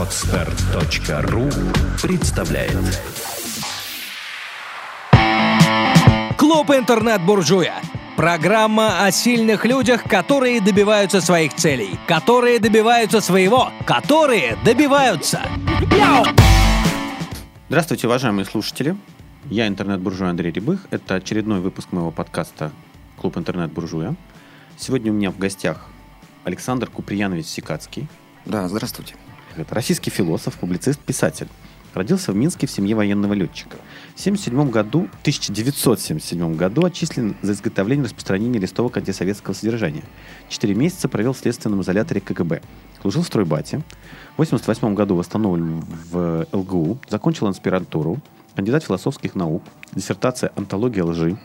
Отстар.ру представляет Клуб «Интернет-буржуя». Программа о сильных людях, которые добиваются своих целей, которые добиваются своего, которые добиваются. Здравствуйте, уважаемые слушатели. Я интернет-буржуй Андрей Рябых. Это очередной выпуск моего подкаста «Клуб интернет-буржуя». Сегодня у меня в гостях Александр Куприянович Сикацкий. Да, здравствуйте. Это российский философ, публицист, писатель. Родился в Минске в семье военного летчика. В 1977 году, 1977 году отчислен за изготовление и распространение листовок антисоветского содержания. Четыре месяца провел в следственном изоляторе КГБ. Служил в стройбате. В 1988 году восстановлен в ЛГУ. Закончил аспирантуру. Кандидат философских наук. Диссертация «Антология лжи».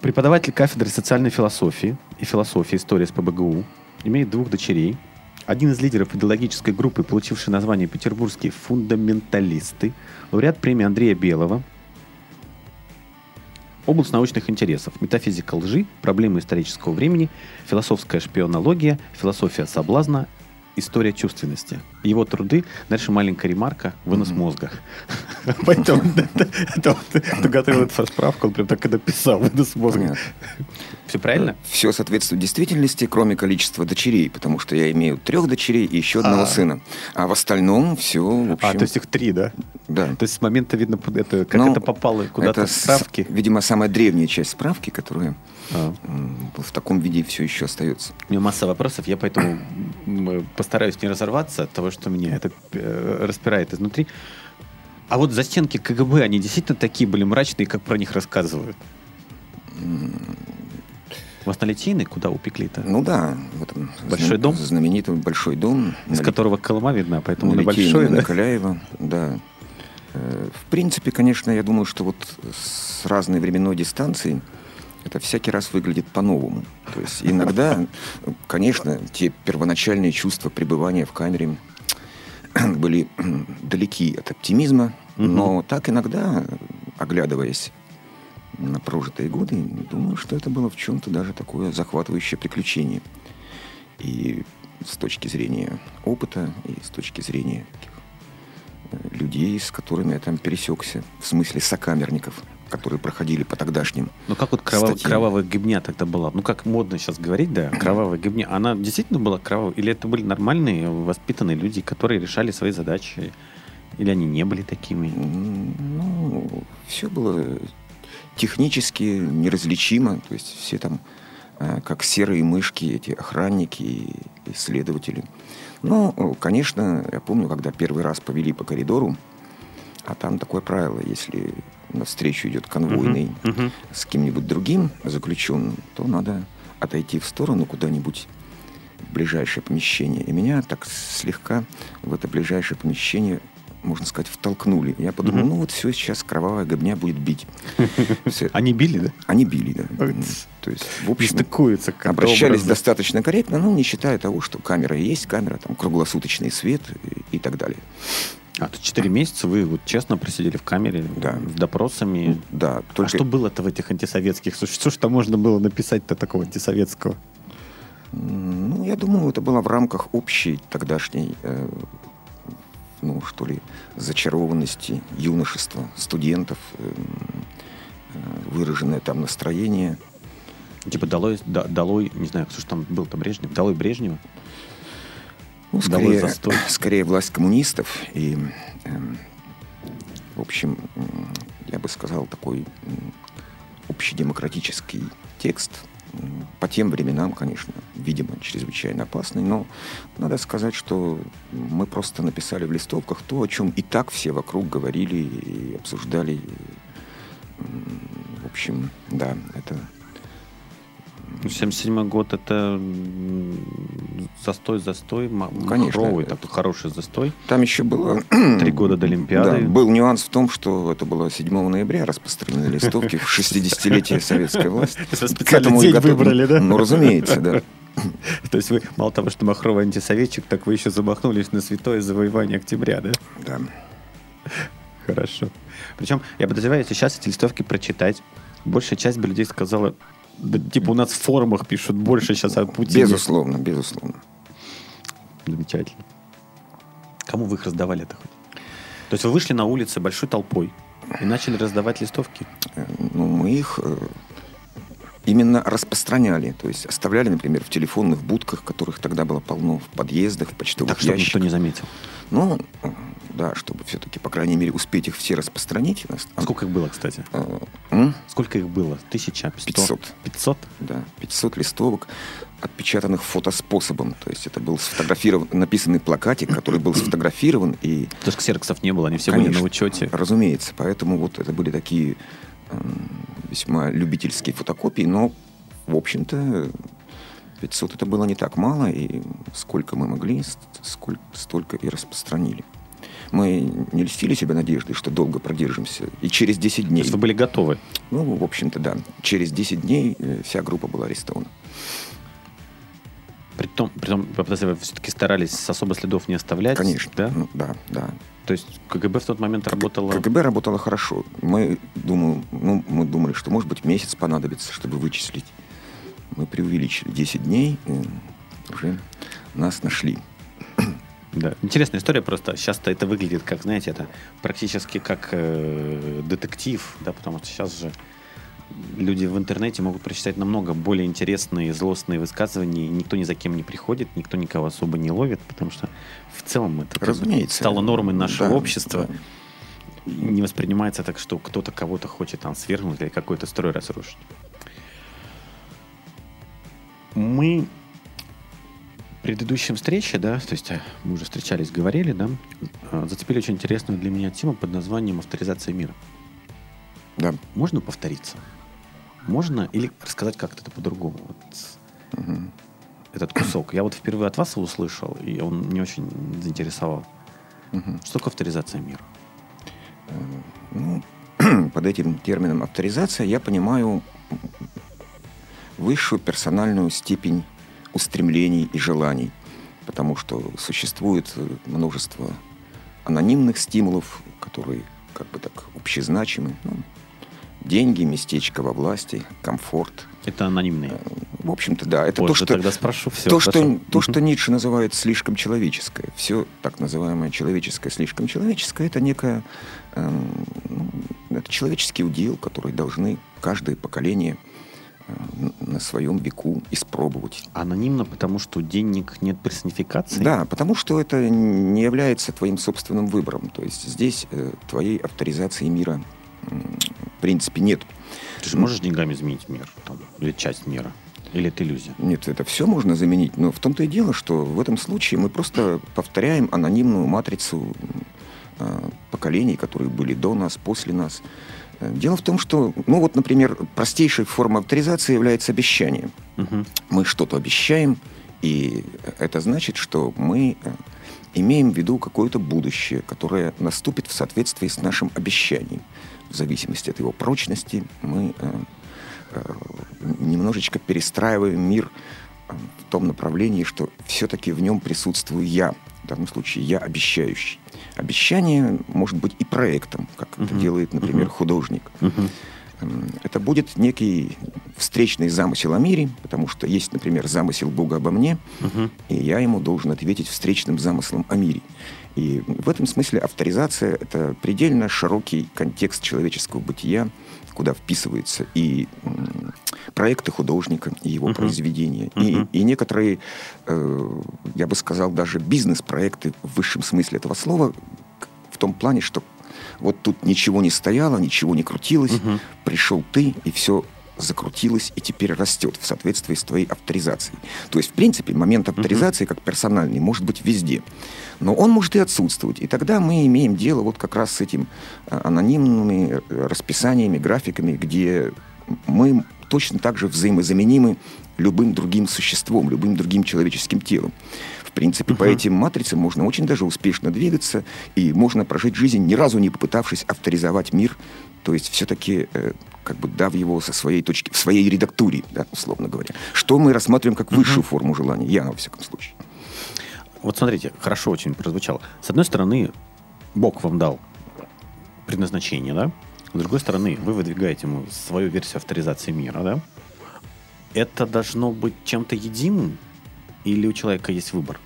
Преподаватель кафедры социальной философии и философии истории с ПБГУ. Имеет двух дочерей. Один из лидеров идеологической группы, получивший название «Петербургские фундаменталисты», лауреат премии Андрея Белого, область научных интересов, метафизика лжи, проблемы исторического времени, философская шпионология, философия соблазна, история чувственности. Его труды, дальше маленькая ремарка, вынос мозга. Поэтому ты готовил эту справку, он прям так и написал, вынос мозга. Все правильно? Все соответствует действительности, кроме количества дочерей, потому что я имею трех дочерей и еще одного сына. А в остальном все, в общем... А, то есть их три, да? Да. То есть с момента, видно, это, как Ну, это попало куда-то это в справки. с- видимо, самая древняя часть справки, которая А. в таком виде все еще остается. У меня масса вопросов, я поэтому м, постараюсь не разорваться от того, что меня это э, распирает изнутри. А вот застенки КГБ, они действительно такие были мрачные, как про них рассказывают? Вас на Литейной, куда упекли-то? Ну да, в этом Большой дом? знаменитый большой дом. Из на которого Колыма видна, поэтому на, на большой, на да? Каляева, да. Э, В принципе, конечно, я думаю, что вот с разной временной дистанцией это всякий раз выглядит по-новому. То есть иногда, конечно, те первоначальные чувства пребывания в камере были далеки от оптимизма, но так иногда, оглядываясь на прожитые годы, думаю, что это было в чем-то даже такое захватывающее приключение. И с точки зрения опыта, и с точки зрения э, людей, с которыми я там пересекся, в смысле сокамерников, которые проходили по тогдашним. Ну как вот крова- статьям. кровавая гибня тогда была? Ну как модно сейчас говорить, да, кровавая гибня. Она действительно была кровавой? Или это были нормальные, воспитанные люди, которые решали свои задачи? Или они не были такими? Ну, все было технически неразличимо, то есть все там э, как серые мышки, эти охранники и исследователи. Ну, конечно, я помню, когда первый раз повели по коридору, а там такое правило, если навстречу идет конвойный Мгм. с кем-нибудь другим заключенным, то надо отойти в сторону куда-нибудь в ближайшее помещение. И меня так слегка в это ближайшее помещение, можно сказать, втолкнули. Я подумал, Мгм. ну вот все, сейчас кровавая гобня будет бить. Они били, да? Они били, да. То есть, в общем, обращались достаточно корректно, ну, не считая того, что камера есть камера, там круглосуточный свет и, так далее. А то 4 месяца вы вот честно просидели в камере Да. с допросами. Да, А только... что было-то в этих антисоветских? Что, что ж там можно было написать-то такого антисоветского? Ну, я думаю, это было в рамках общей тогдашней, э, ну, что ли, зачарованности юношества, студентов, эм, э, выраженное там настроение. Типа долой, да- долой, не знаю, кто же там был-то Брежнев, долой Брежнева. Ну, Долой скорее, застой. скорее власть коммунистов и, эм, в общем, я бы сказал, такой общедемократический текст. По тем временам, конечно, видимо, чрезвычайно опасный, но надо сказать, что мы просто написали в листовках то, о чем и так все вокруг говорили и обсуждали. В общем, да, это 77 год это застой, застой, м- Конечно, махровый, это- такой хороший застой. Там еще было... Три года до Олимпиады. Да, был нюанс в том, что это было 7 ноября распространены листовки в 60-летие советской власти. К специально этому день готов- выбрали, да? Ну, разумеется, да. То есть вы мало того, что махровый антисоветчик, так вы еще замахнулись на святое завоевание октября, да? да. Хорошо. Причем, я подозреваю, если сейчас эти листовки прочитать, большая часть бы людей сказала, да, типа у нас в форумах пишут больше сейчас о Путине. Безусловно, безусловно. Замечательно. Кому вы их раздавали это хоть? То есть вы вышли на улицы большой толпой и начали раздавать листовки? Э, Ну, мы их э, именно распространяли. То есть оставляли, например, в телефонных будках, которых тогда было полно, в подъездах, в почтовых Так, чтобы никто ящиках. не заметил. Ну, да, чтобы все-таки, по крайней мере, успеть их все распространить. А сколько их было, кстати? э, м? Сколько их было? Тысяча? 500. 500? Да, 500 листовок, отпечатанных фотоспособом. То есть это был сфотографирован, написанный плакатик, который был сфотографирован и То есть ксероксов не было, они все были Конечно, на учете. Разумеется. Поэтому вот это были такие эм, весьма любительские фотокопии, но, в общем-то, 500 это было не так мало, и сколько мы могли, с- сколь- столько и распространили. Мы не льстили себе надеждой, что долго продержимся. И через 10 То дней, есть вы были готовы. ну, в общем-то, да, через 10 дней э, вся группа была арестована. Притом, притом подожди, вы все-таки старались особо следов не оставлять. Конечно. Да? Ну, да, да. То есть КГБ в тот момент работало... КГБ работало хорошо. Мы, думаю, ну, мы думали, что, может быть, месяц понадобится, чтобы вычислить. Мы преувеличили 10 дней, и уже нас нашли. Да. Интересная история просто. Сейчас-то это выглядит как, знаете, это практически как э, детектив, да, потому что сейчас же люди в интернете могут прочитать намного более интересные, злостные высказывания, и никто ни за кем не приходит, никто никого особо не ловит, потому что в целом это Разумеется. стало нормой нашего Да, общества. да. Не воспринимается так, что кто-то кого-то хочет там свергнуть или какой-то строй разрушить. Мы предыдущей встрече, да, то есть э, мы уже встречались, говорили, да, э, зацепили очень интересную для меня тему под названием авторизация мира. Да. Можно повториться? Можно или рассказать как-то это по-другому? Вот Мгм. этот кусок. Я вот впервые от вас его услышал, и он не очень заинтересовал. Мгм. Что такое авторизация мира? Ну, под этим термином авторизация я понимаю высшую персональную степень устремлений и желаний, потому что существует э, множество анонимных стимулов, которые как бы так общезначимы. Ну, деньги, местечко во власти, комфорт. Это анонимные. В общем-то, да, это Позже то, что тогда спрошу. Все, то, что, то, что Ницше называет слишком человеческое, все так называемое человеческое, слишком человеческое, это некое, ну, это человеческий удел, который должны каждое поколение э, на своем веку испробовать. Анонимно, потому что денег нет персонификации? Да, потому что это не является твоим собственным выбором. То есть здесь э, твоей авторизации мира в принципе нет. Ты же можешь деньгами изменить мир? Там, или часть мира? Или это иллюзия? Нет, это все можно заменить, но в том-то и дело, что в этом случае мы просто повторяем анонимную матрицу э, поколений, которые были до нас, после нас. Дело в том, что, ну вот, например, простейшей формой авторизации является обещание. Мгм. Мы что-то обещаем, и это значит, что мы э, имеем в виду какое-то будущее, которое наступит в соответствии с нашим обещанием. В зависимости от его прочности мы э, э, немножечко перестраиваем мир в том направлении, что все-таки в нем присутствую я. В данном случае я обещающий. Обещание может быть и проектом, как это Мгм. делает, например, Мгм. художник. М, Это будет некий встречный замысел о мире, потому что есть, например, замысел Бога обо мне, Мгм. и я ему должен ответить встречным замыслом о мире. И в этом смысле авторизация — это предельно широкий контекст человеческого бытия, куда вписываются и проекты художника, и его Мгм. произведения, Мгм. и, и некоторые, э, я бы сказал, даже бизнес-проекты в высшем смысле этого слова, в том плане, что вот тут ничего не стояло, ничего не крутилось, Мгм. пришел ты, и все закрутилось и теперь растет в соответствии с твоей авторизацией. То есть, в принципе, момент авторизации как персональный может быть везде. Но он может и отсутствовать. И тогда мы имеем дело вот как раз с этим а, анонимными э, расписаниями, графиками, где мы точно так же взаимозаменимы любым другим существом, любым другим человеческим телом. В принципе, по Мгм. этим матрицам можно очень даже успешно двигаться, и можно прожить жизнь, ни разу не попытавшись авторизовать мир, то есть все-таки э, как бы дав его со своей точки, в своей редактуре, да, условно говоря. Что мы рассматриваем как высшую форму желания, я, во всяком случае. Вот смотрите, хорошо очень прозвучало. С одной стороны, Бог вам дал предназначение, да? С другой стороны, вы выдвигаете ему свою версию авторизации мира, да? Это должно быть чем-то единым? Или у человека есть выбор?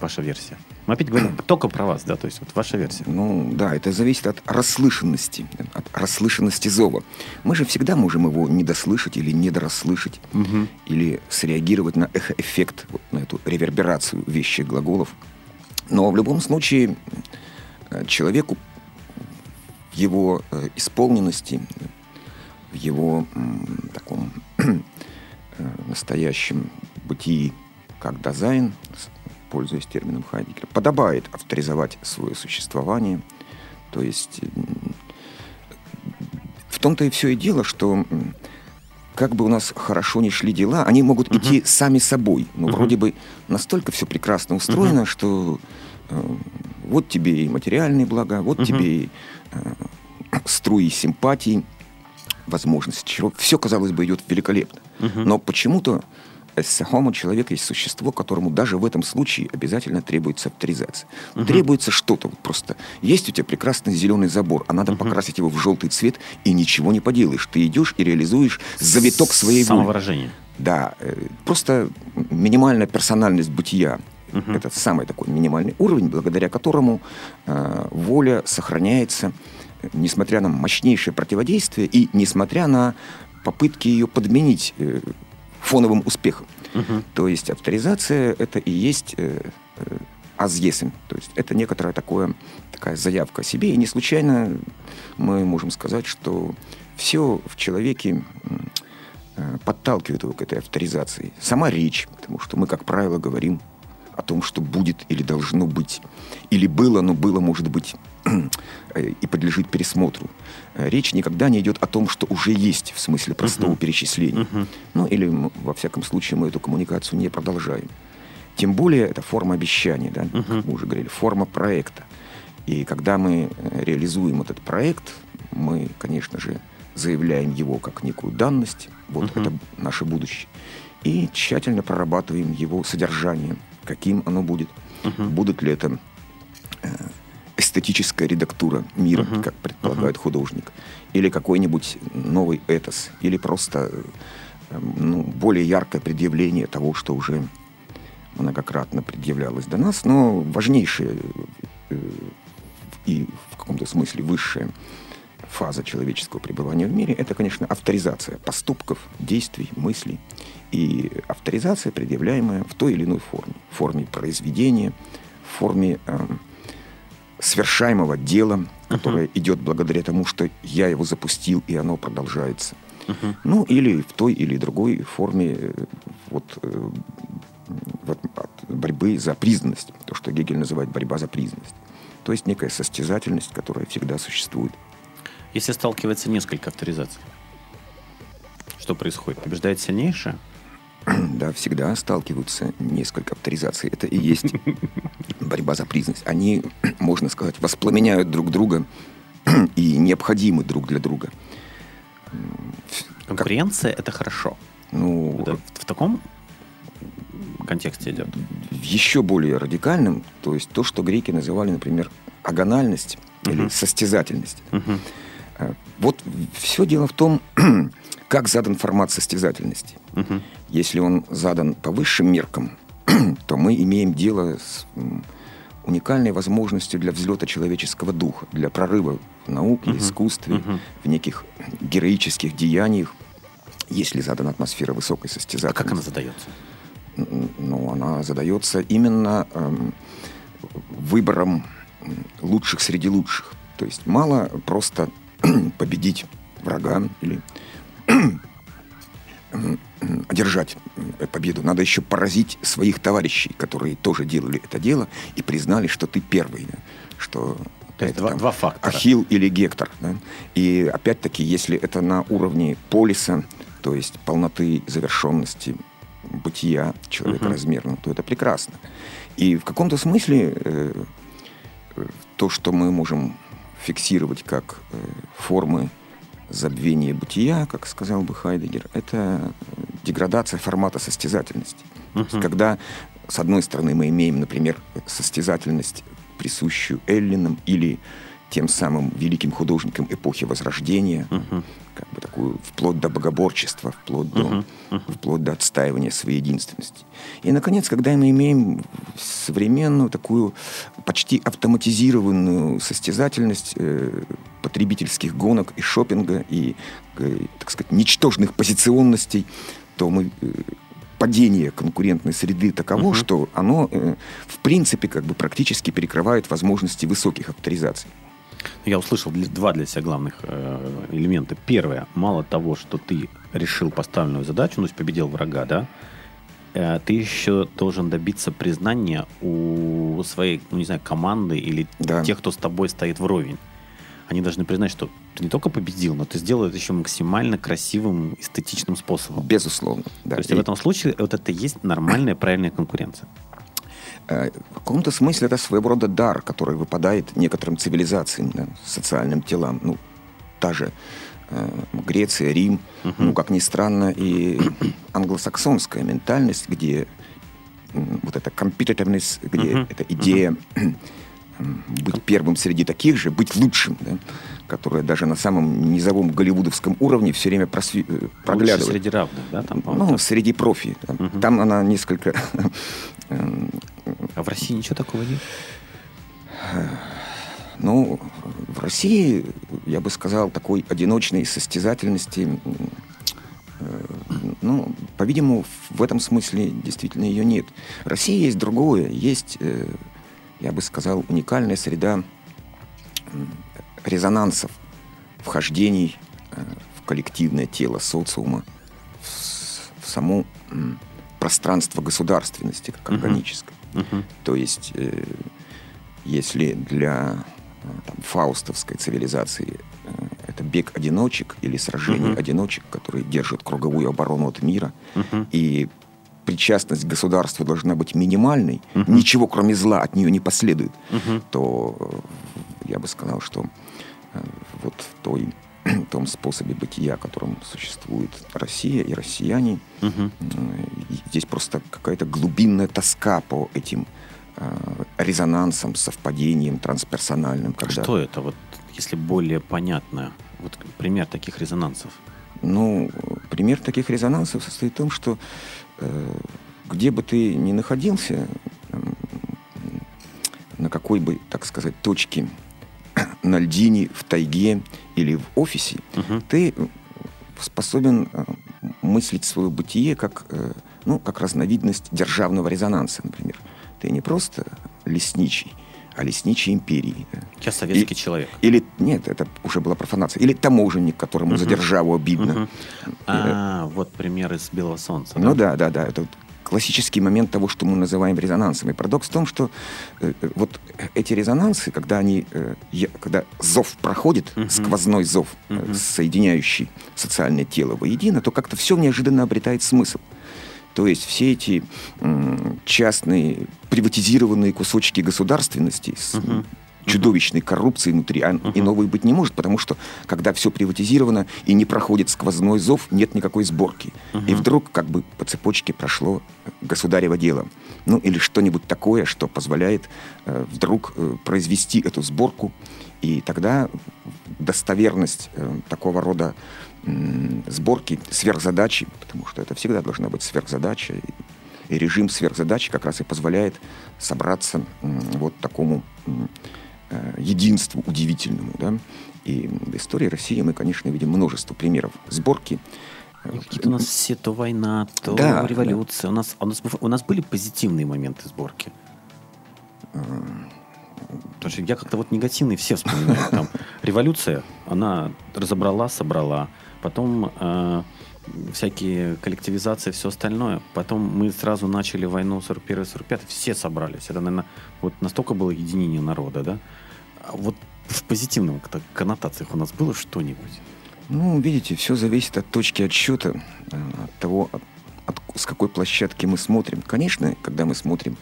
Ваша версия. Мы опять говорим только про вас, да, то есть вот ваша версия. Ну, да, это зависит от расслышанности, от расслышанности зова. Мы же всегда можем его недослышать или недорасслышать, Мгм. или среагировать на эхоэффект, вот на эту реверберацию вещих глаголов. Но в любом случае э, человеку в его э, исполненности, в его таком э, настоящем бытии как дизайн, с- пользуясь термином Хайдегера, подобает авторизовать свое существование. То есть в том-то и все и дело, что как бы у нас хорошо ни шли дела, они могут идти сами собой. Ну, вроде бы настолько все прекрасно устроено, что э, вот тебе и материальные блага, вот тебе и э, струи симпатий, возможности чего. Все, казалось бы, идет великолепно. Но почему-то эссехомо человек есть существо, которому даже в этом случае обязательно требуется авторизация. Требуется что-то. Вот просто есть у тебя прекрасный зеленый забор, а надо покрасить его в желтый цвет, и ничего не поделаешь. Ты идешь и реализуешь завиток своей воли. Самовыражение. Да, э, просто минимальная персональность бытия. Это самый такой минимальный уровень, благодаря которому э, воля сохраняется, несмотря на мощнейшее противодействие и несмотря на попытки ее подменить э, фоновым успехом. То есть авторизация это и есть э, э, азъесим. То есть это некоторая такое, такая заявка о себе. И не случайно мы можем сказать, что все в человеке э, подталкивает его к этой авторизации. Сама речь, потому что мы, как правило, говорим о том, что будет или должно быть. Или было, но было, может быть, э, и подлежит пересмотру. Э, Речь никогда не идет о том, что уже есть, в смысле простого перечисления. Ну, или, во всяком случае, мы эту коммуникацию не продолжаем. Тем более, это форма обещания, да, как мы уже говорили, форма проекта. И когда мы э, реализуем этот проект, мы, конечно же, заявляем его как некую данность, вот это наше будущее, и тщательно прорабатываем его содержание, каким оно будет, будут ли это э, эстетическая редактура мира, как предполагает художник, или какой-нибудь новый этос, или просто э, ну, более яркое предъявление того, что уже многократно предъявлялось до нас, но важнейшее э, и в каком-то смысле высшая фаза человеческого пребывания в мире – это, конечно, авторизация поступков, действий, мыслей. И авторизация, предъявляемая в той или иной форме. В форме произведения, в форме эм, свершаемого дела, которое идет благодаря тому, что я его запустил, и оно продолжается. Ну, или в той или другой форме э, вот, э, вот от борьбы за признанность, то, что Гегель называет борьба за признанность. То есть некая состязательность, которая всегда существует. Если сталкивается несколько авторизаций, что происходит? Побеждает сильнейшее? Да, всегда сталкиваются несколько авторизаций. Это и есть борьба за признанность. Они, можно сказать, воспламеняют друг друга и необходимы друг для друга. Конкуренция – это хорошо. Ну, Это в, в таком контексте идет. еще более радикальным, то есть то, что греки называли, например, агональность или состязательность. Мгм. Вот все дело в том, как задан формат состязательности. Мгм. Если он задан по высшим меркам, то мы имеем дело с уникальной возможностью для взлета человеческого духа, для прорыва в науке, искусстве, в неких героических деяниях, если задана атмосфера высокой А состязательности. как она задается? Ну, она задается именно эм, выбором лучших среди лучших. То есть мало просто победить врага или одержать м, победу. Надо еще поразить своих товарищей, которые тоже делали это дело и признали, что ты первый, что То есть это два- там два фактора. Ахилл или Гектор. да. И опять-таки, если это на уровне полиса, то есть полноты завершенности бытия человека размерного, то это прекрасно. И в каком-то смысле э, э, то, что мы можем фиксировать как э, формы забвения бытия, как сказал бы Хайдегер, это э, деградация формата состязательности. Есть, когда, с одной стороны, мы имеем, например, состязательность, присущую эллинам или тем самым великим художникам эпохи Возрождения, как бы такую вплоть до богоборчества, вплоть до, вплоть до отстаивания своей единственности. И, наконец, когда мы имеем современную такую почти автоматизированную состязательность э, потребительских гонок и шопинга, и, э, так сказать, ничтожных позиционностей, то мы э, падение конкурентной среды таково, Мгм. что оно, э, в принципе, как бы практически перекрывает возможности высоких авторизаций. Я услышал два для себя главных э, элемента. Первое, мало того, что ты решил поставленную задачу, ну, то есть победил врага, да, э, ты еще должен добиться признания у своей, ну, не знаю, команды или Да. тех, кто с тобой стоит вровень. Они должны признать, что ты не только победил, но ты сделал это еще максимально красивым, эстетичным способом. Безусловно. Да. То есть И, в этом случае вот это и есть нормальная, правильная конкуренция. Э, в каком-то смысле это своего рода дар, который выпадает некоторым цивилизациям, да, социальным телам. Ну, та же э, Греция, Рим, ну, как ни странно, и англосаксонская ментальность, где м, вот эта competitiveness, где Мгм. эта идея м, быть первым среди таких же, быть лучшим, да, которая даже на самом низовом голливудовском уровне все время просви- э, проглядывает. среди равных, да? Там, Ну, так. среди профи. Там, Мгм. там она несколько... эм, А в России ничего такого нет? Ну, в России, я бы сказал, такой одиночной состязательности, э, ну, по-видимому, в этом смысле действительно ее нет. В России есть другое, есть, э, я бы сказал, уникальная среда резонансов, вхождений э, в коллективное тело социума, в, в само м, пространство государственности как Мгм. органическое. Мгм. То есть, э, если для э, там, фаустовской цивилизации э, это бег одиночек или сражение Мгм. одиночек, которые держат круговую оборону от мира, Мгм. и причастность к государству должна быть минимальной, Мгм. ничего кроме зла от нее не последует, Мгм. то э, я бы сказал, что э, вот в той, том способе бытия, которым существует Россия и россияне. Э, и Здесь просто какая-то глубинная тоска по этим э, резонансам, совпадениям трансперсональным. Когда, Что это, вот, если более понятно? Вот пример таких резонансов. Ну, пример таких резонансов состоит в том, что э, где бы ты ни находился, м, на какой бы, так сказать, точке на льдине, в тайге или в офисе, Мгм. ты способен э, мыслить свое бытие как, э, ну, как разновидность державного резонанса, например. Ты не просто лесничий, а лесничий империи. да. Я советский И- человек. Или, нет, это уже была профанация. Или таможенник, которому за Мгм. державу обидно. Мгм. А, вот пример из «Белого солнца». Ну да, да, да. Это вот классический момент того, что мы называем резонансом. И парадокс в том, что э, э, вот эти резонансы, когда они, э, я- когда зов проходит, Мгм. сквозной зов, э, Мгм. соединяющий социальное тело воедино, то как-то все неожиданно обретает смысл. То есть все эти м, частные приватизированные кусочки государственности с Мгм. Чудовищной коррупцией внутри, а иного и быть не может, потому что когда все приватизировано и не проходит сквозной зов, нет никакой сборки. И Мгм. вдруг как бы по цепочке прошло э, государево дело. Ну или что-нибудь такое, что позволяет э, вдруг э, произвести эту сборку, и тогда достоверность э, такого рода м, сборки сверхзадачи, потому что это всегда должна быть сверхзадача, и, и режим сверхзадачи как раз и позволяет собраться вот такому э, единству удивительному. Да? И в истории России мы, конечно, видим множество примеров сборки. э, Какие-то у нас все то война, то Да, революция. У, нас, у, нас, у нас были позитивные моменты сборки. Потому что я как-то вот негативные все вспоминаю. Там революция, она разобрала, собрала. Потом э, всякие коллективизации, все остальное. Потом мы сразу начали войну 41-45, все собрались. Это, наверное, вот настолько было единение народа, да? А вот в позитивном коннотациях у нас было что-нибудь? Ну, видите, все зависит от точки отсчета, э, от того, от- от- с какой площадки мы смотрим. Конечно, когда мы смотрим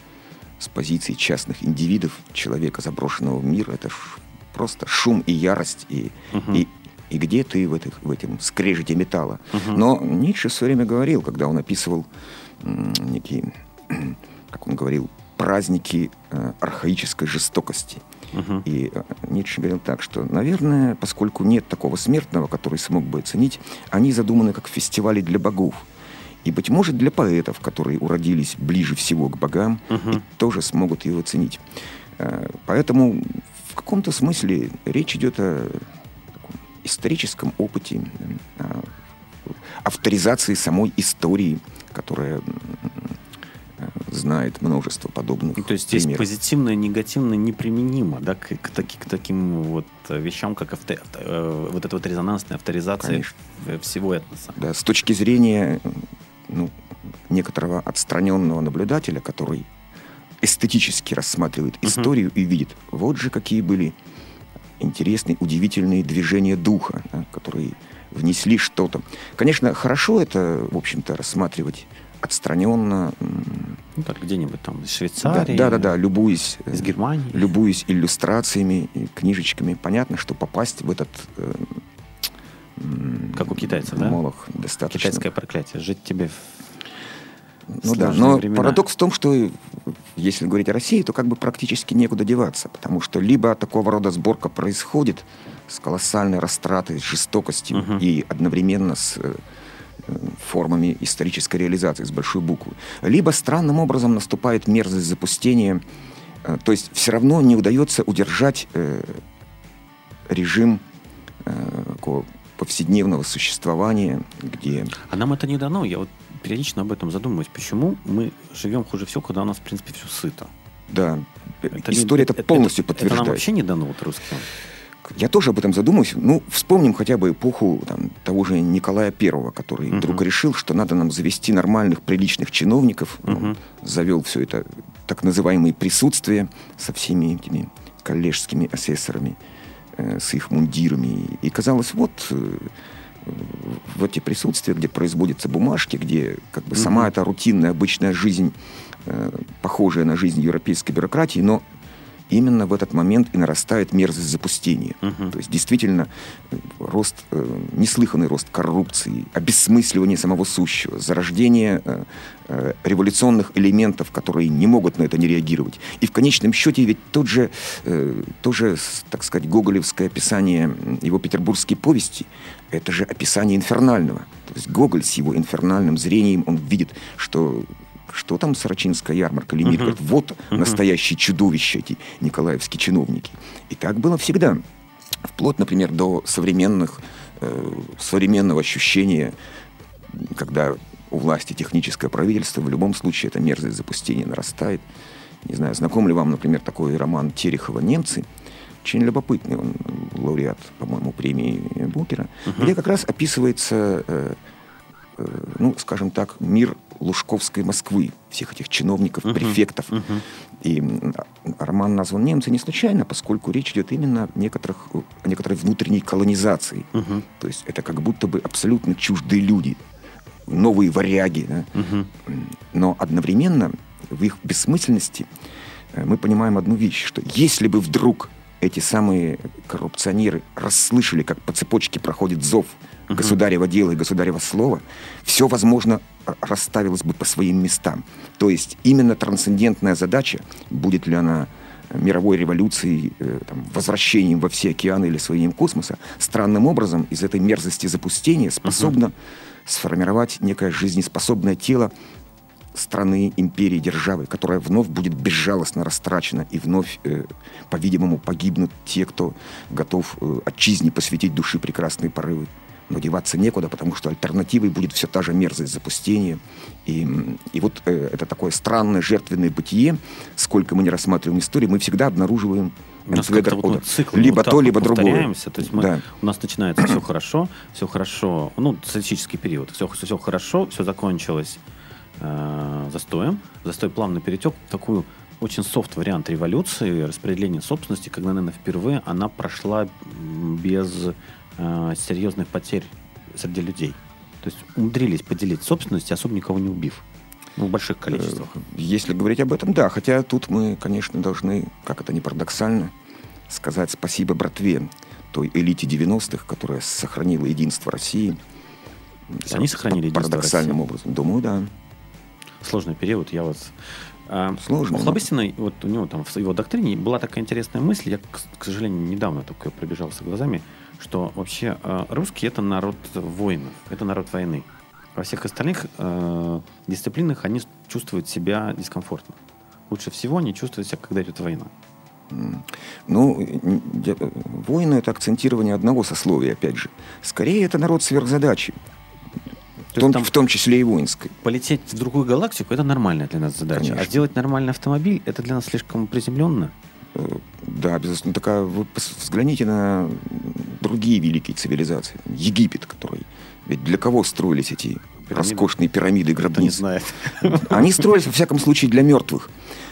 с позиции частных индивидов, человека, заброшенного в мир, это ж просто шум и ярость, и, Мгм. и, и где ты в, этих, в этом скрежете металла. Мгм. Но Ницше все время говорил, когда он описывал некие, как он говорил, праздники э, архаической жестокости. Мгм. И э, Ницше говорил так, что, наверное, поскольку нет такого смертного, который смог бы оценить, они задуманы как фестивали для богов. И, быть может, для поэтов, которые уродились ближе всего к богам, Мгм. и тоже смогут его оценить. Э, Поэтому в каком-то смысле речь идет о историческом опыте, о авторизации самой истории, которая знает множество подобных Ну, То есть здесь примеров. позитивное, негативное неприменимо, да, к, к таки- к таким вот э, вещам, как авто- авто- э, вот эта вот резонансная авторизация Конечно. в- всего этноса. Да, с точки зрения ну, некоторого отстраненного наблюдателя, который эстетически рассматривает историю и видит, вот же какие были интересные, удивительные движения духа, да, которые внесли что-то. Конечно, хорошо это, в общем-то, рассматривать отстраненно, Ну так, где-нибудь там из да, Швейцарии, да, да, да, любуясь, э, из Германии. любуясь иллюстрациями, книжечками. Понятно, что попасть в этот э, Как у китайцев, да? молох достаточно Китайское проклятие. Жить тебе в Ну да, но времена. парадокс в том, что если говорить о России, то как бы практически некуда деваться, потому что либо такого рода сборка происходит с колоссальной растратой, с жестокостью Мгм. и одновременно с э, формами исторической реализации с большой буквы, либо странным образом наступает мерзость запустения, э, то есть все равно не удается удержать э, режим э, повседневного существования, где А нам это не дано. Я вот периодично об этом задумываюсь. Почему мы живем хуже всего, когда у нас, в принципе, все сыто? да, Это не- история это, полностью это, подтверждает. Это нам вообще не дано, вот русским. Я тоже об этом задумываюсь. Ну, вспомним хотя бы эпоху там, того же Николая Первого, который Мгм. вдруг решил, что надо нам завести нормальных, приличных чиновников. Он Мгм. завел все это так называемые присутствия со всеми этими коллежскими асессорами, э, с их мундирами. И казалось, вот э, в эти присутствия, где производятся бумажки, где как бы сама Мгм. эта рутинная, обычная жизнь, э, похожая на жизнь европейской бюрократии, но именно в этот момент и нарастает мерзость запустения. Мгм. То есть действительно э, рост, э, неслыханный рост коррупции, обесмысливание самого сущего, зарождение э, э, революционных элементов, которые не могут на это не реагировать. И в конечном счете ведь тот же, э, тоже, так сказать, гоголевское описание его петербургской повести, это же описание инфернального. То есть Гоголь с его инфернальным зрением, он видит, что что там Сорочинская ярмарка, Лемит, Мгм. говорит, вот Мгм. настоящие чудовища эти николаевские чиновники. И так было всегда. Вплоть, например, до современных, э, современного ощущения, когда у власти техническое правительство, в любом случае эта мерзость запустения нарастает. Не знаю, знаком ли вам, например, такой роман Терехова «Немцы», очень любопытный, он лауреат, по-моему, премии Букера, Мгм. где как раз описывается, э, э, ну, скажем так, мир Лужковской Москвы, всех этих чиновников, Мгм. префектов. Мгм. И роман назван «Немцы» не случайно, поскольку речь идет именно о, некоторых, о некоторой внутренней колонизации. Мгм. То есть это как будто бы абсолютно чуждые люди, новые варяги. да. Мгм. Но одновременно в их бессмысленности э, мы понимаем одну вещь, что если бы вдруг эти самые коррупционеры расслышали, как по цепочке проходит зов Мгм. государева дела и государева слова, все, возможно, расставилось бы по своим местам. То есть именно трансцендентная задача, будет ли она мировой революцией, э, там, возвращением во все океаны или освоением космоса, странным образом из этой мерзости запустения способна сформировать некое жизнеспособное тело страны, империи, державы, которая вновь будет безжалостно растрачена, и вновь, э, по-видимому, погибнут те, кто готов э, отчизне посвятить души прекрасные порывы. Но деваться некуда, потому что альтернативой будет все та же мерзость запустения. И, и вот э, это такое странное жертвенное бытие, сколько мы не рассматриваем историю, мы всегда обнаруживаем У нас как-то вот мы циклом либо вот то, вот либо другое. То есть мы, Да. у нас начинается все хорошо, все хорошо, ну, статистический период, все, все, хорошо, все закончилось э, застоем. Застой плавно перетек в такую очень софт вариант революции, распределения собственности, когда, наверное, впервые она прошла без э, серьезных потерь среди людей. То есть умудрились поделить собственность, особо никого не убив. Ну, в больших количествах. Э, Если говорить об этом, да. Хотя тут мы, конечно, должны, как это не парадоксально, сказать спасибо братве, той элите 90-х, которая сохранила единство России. То есть они сохранили единство Парадоксальным России? образом. Думаю, да. Сложный период, я вот... А, Сложный, У Хлобыстина, вот у него там в его доктрине была такая интересная мысль, я, к сожалению, недавно только пробежался глазами, что вообще э, русский это народ воинов, это народ войны. Во всех остальных э, дисциплинах они чувствуют себя дискомфортно. Лучше всего они чувствуют себя, когда идет война. Ну, я- воины — это акцентирование одного сословия, опять же. Скорее, это народ сверхзадачи, в То том, есть там в том числе и воинской. полететь в другую галактику это нормальная для нас задача. Конечно. А сделать нормальный автомобиль это для нас слишком приземленно. Э, Да, безусловно. Так а вы взгляните на другие великие цивилизации. Египет, который... Ведь для кого строились эти Пирамиды? роскошные пирамиды и Кто не гробницы? знает. Они строились, во всяком случае, для мертвых.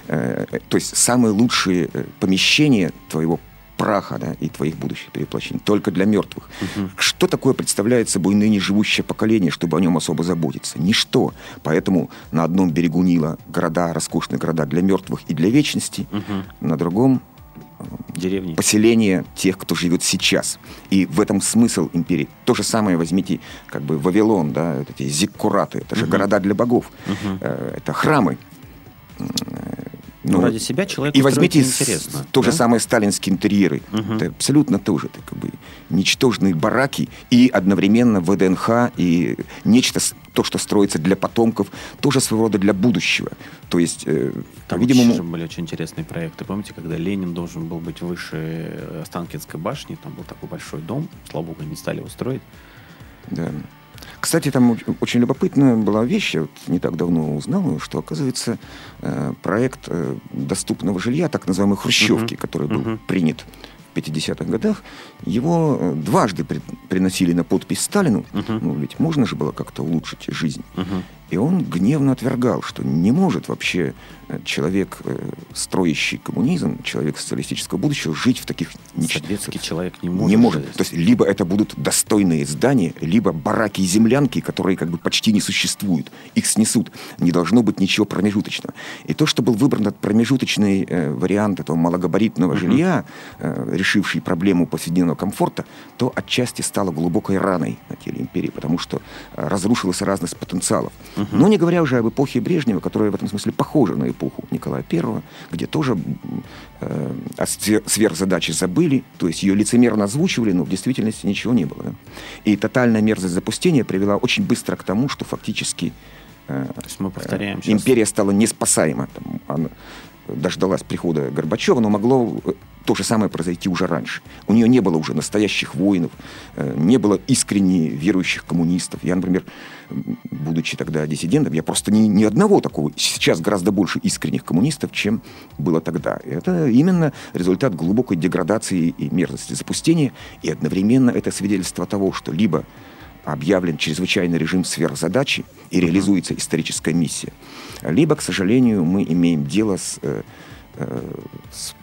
Э, э, То есть самые лучшие помещения твоего праха да, и твоих будущих перевоплощений только для мертвых. Что такое представляет собой ныне живущее поколение, чтобы о нем особо заботиться? Ничто. Поэтому на одном берегу Нила города, роскошные города для мертвых и для вечности, на другом Деревни. поселение тех, кто живет сейчас. И в этом смысл империи. То же самое возьмите как бы Вавилон, да, вот эти зиккураты, это же города для богов, Э, это храмы. Ну, ради себя человеку и возьмите с- то же да? самое сталинские интерьеры. Мгм. Это абсолютно тоже это как бы ничтожные бараки и одновременно ВДНХ и нечто, то, что строится для потомков, тоже своего рода для будущего. То есть, э, Там по-видимому, же были очень интересные проекты. Помните, когда Ленин должен был быть выше э, Останкинской башни, там был такой большой дом, слава богу, не стали его строить. Да. Кстати, там оч- очень любопытная была вещь, я вот не так давно узнал, что, оказывается, э, проект э, доступного жилья, так называемой хрущевки, Мгм. который был Мгм. принят в 50-х годах, его э, дважды при- приносили на подпись Сталину. Мгм. Ну, ведь можно же было как-то улучшить жизнь. Мгм. И он гневно отвергал, что не может вообще э, человек, э, строящий коммунизм, человек социалистического будущего, жить в таких нич- Советский человек не может. не может. То есть либо это будут достойные здания, либо бараки и землянки, которые как бы почти не существуют. Их снесут. Не должно быть ничего промежуточного. И то, что был выбран этот промежуточный э, вариант этого малогабаритного жилья, э, решивший проблему повседневного комфорта, то отчасти стало глубокой раной на теле империи, потому что э, разрушилась разность потенциалов. Но не говоря уже об эпохе Брежнева, которая в этом смысле похожа на эпоху Николая I, где тоже э, о свер- сверхзадаче забыли, то есть ее лицемерно озвучивали, но в действительности ничего не было. да. И тотальная мерзость запустения привела очень быстро к тому, что фактически э, То есть мы повторяем э, сейчас. империя стала неспасаема. Там, она дождалась прихода Горбачева, но могло э, то же самое произойти уже раньше. У нее не было уже настоящих воинов, э, не было искренне верующих коммунистов. Я, например, будучи тогда диссидентом, я просто ни, ни одного такого. Сейчас гораздо больше искренних коммунистов, чем было тогда. Это именно результат глубокой деградации и мерзости запустения. И одновременно это свидетельство того, что либо объявлен чрезвычайный режим сверхзадачи и реализуется историческая миссия. Либо, к сожалению, мы имеем дело с, э, э, с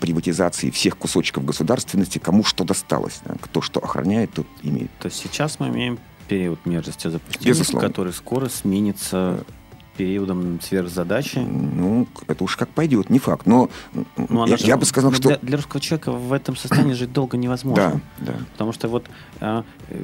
приватизацией всех кусочков государственности, кому что досталось. да. Кто что охраняет, тот имеет. То есть сейчас мы имеем период мерзости запустения, Безусловно. который скоро сменится периодом сверхзадачи. Ну, это уж как пойдет, не факт. Но Ну, я, же- я бы сказал, что... для, для русского человека в этом состоянии жить долго невозможно. Да, да. Потому что вот а, э,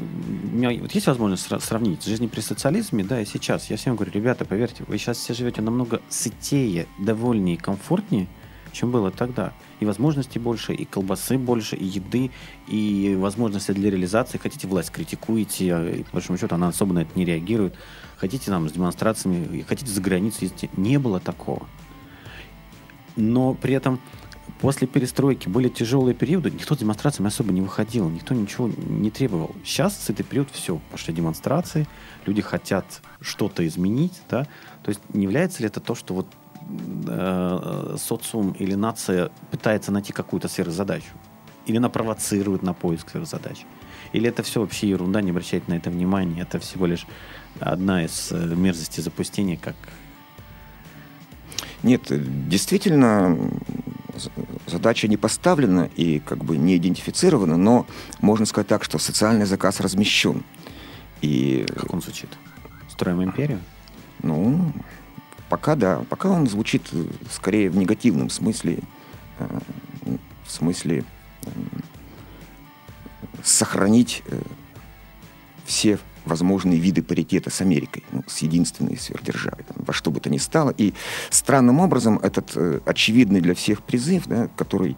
у меня вот есть возможность сра- сравнить жизнь при социализме, да, и сейчас. Я всем говорю, ребята, поверьте, вы сейчас все живете намного сытее, довольнее, комфортнее, чем было тогда. И возможностей больше, и колбасы больше, и еды, и возможности для реализации. Хотите, власть критикуете, а, и, по большому счету она особо на это не реагирует. Хотите там с демонстрациями, хотите за границу ездите. Не было такого. Но при этом после перестройки были тяжелые периоды, никто с демонстрациями особо не выходил, никто ничего не требовал. Сейчас с этой период все, пошли демонстрации, люди хотят что-то изменить, да. То есть не является ли это то, что вот э, социум или нация пытается найти какую-то сверхзадачу? Или она провоцирует на поиск сверхзадач? Или это все вообще ерунда, не обращайте на это внимания, это всего лишь одна из э, мерзостей запустения, как Нет, э, действительно, задача не поставлена и как бы не идентифицирована, но можно сказать так, что социальный заказ размещен. И, как он звучит? Строим империю? ну, пока да, пока он звучит э, скорее в негативном смысле, в смысле сохранить все возможные виды паритета с Америкой, ну, с единственной сверхдержавой, там, во что бы то ни стало. И странным образом этот э, очевидный для всех призыв, да, который,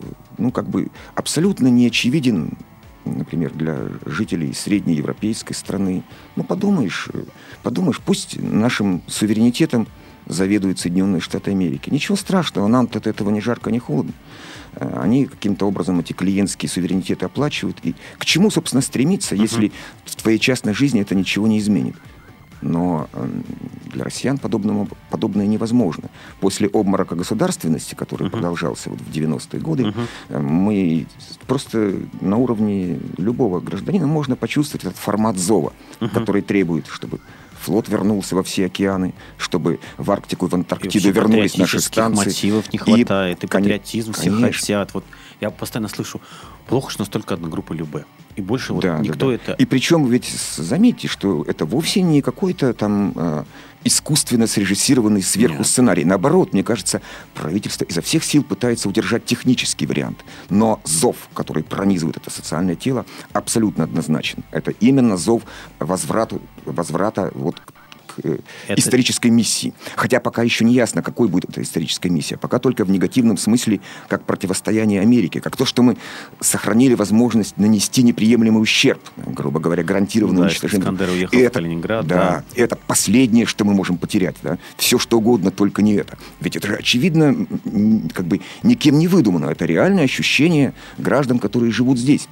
э, ну, как бы абсолютно не очевиден, например, для жителей среднеевропейской страны. Ну, подумаешь, э, подумаешь, пусть нашим суверенитетом заведуют Соединенные Штаты Америки. Ничего страшного, нам-то от этого ни жарко, ни холодно. Э, они каким-то образом эти клиентские суверенитеты оплачивают. И к чему, собственно, стремиться, uh-huh. если в твоей частной жизни это ничего не изменит? Но эм, для россиян подобному, подобное невозможно. После обморока государственности, который uh-huh. продолжался вот в 90-е годы, uh-huh. мы просто на уровне любого гражданина можно почувствовать этот формат зова, uh-huh. который требует, чтобы флот вернулся во все океаны, чтобы в Арктику и в Антарктиду и вернулись наши станции. мотивов не хватает, и, и патриотизм все хотят. Вот я постоянно слышу, плохо, что настолько одна группа Любе. И больше вот да, никто да, да. это... И причем ведь заметьте, что это вовсе не какой-то там э, искусственно срежиссированный сверху Нет. сценарий. Наоборот, мне кажется, правительство изо всех сил пытается удержать технический вариант. Но зов, который пронизывает это социальное тело, абсолютно однозначен. Это именно зов возврату, возврата вот это... исторической миссии. Хотя пока еще не ясно, какой будет эта историческая миссия. Пока только в негативном смысле, как противостояние Америке, как то, что мы сохранили возможность нанести неприемлемый ущерб, грубо говоря, гарантированное да, уничтожение. Искандер уехал это, в Калининград. Да, да, это последнее, что мы можем потерять. Да? Все что угодно, только не это. Ведь это же очевидно, как бы никем не выдумано. Это реальное ощущение граждан, которые живут здесь.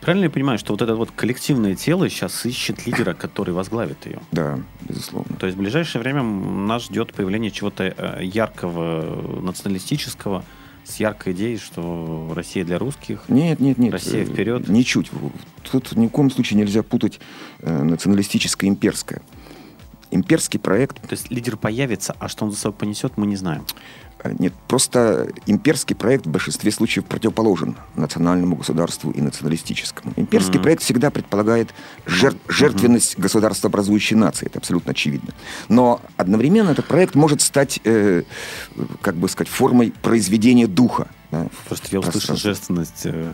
Правильно я понимаю, что вот это вот коллективное тело сейчас ищет лидера, который возглавит ее? Да, безусловно. То есть в ближайшее время нас ждет появление чего-то э, яркого, националистического, с яркой идеей, что Россия для русских. Нет, нет, нет. Россия вперед. Ничуть. Тут ни в коем случае нельзя путать э, националистическое и имперское. Имперский проект... То есть лидер появится, а что он за собой понесет, мы не знаем. Нет, просто имперский проект в большинстве случаев противоположен национальному государству и националистическому. Имперский mm-hmm. проект всегда предполагает жертв, жертвенность mm-hmm. государствообразующей нации, это абсолютно очевидно. Но одновременно этот проект может стать, э, как бы сказать, формой произведения духа. Да, Просто я услышал жертвенность э,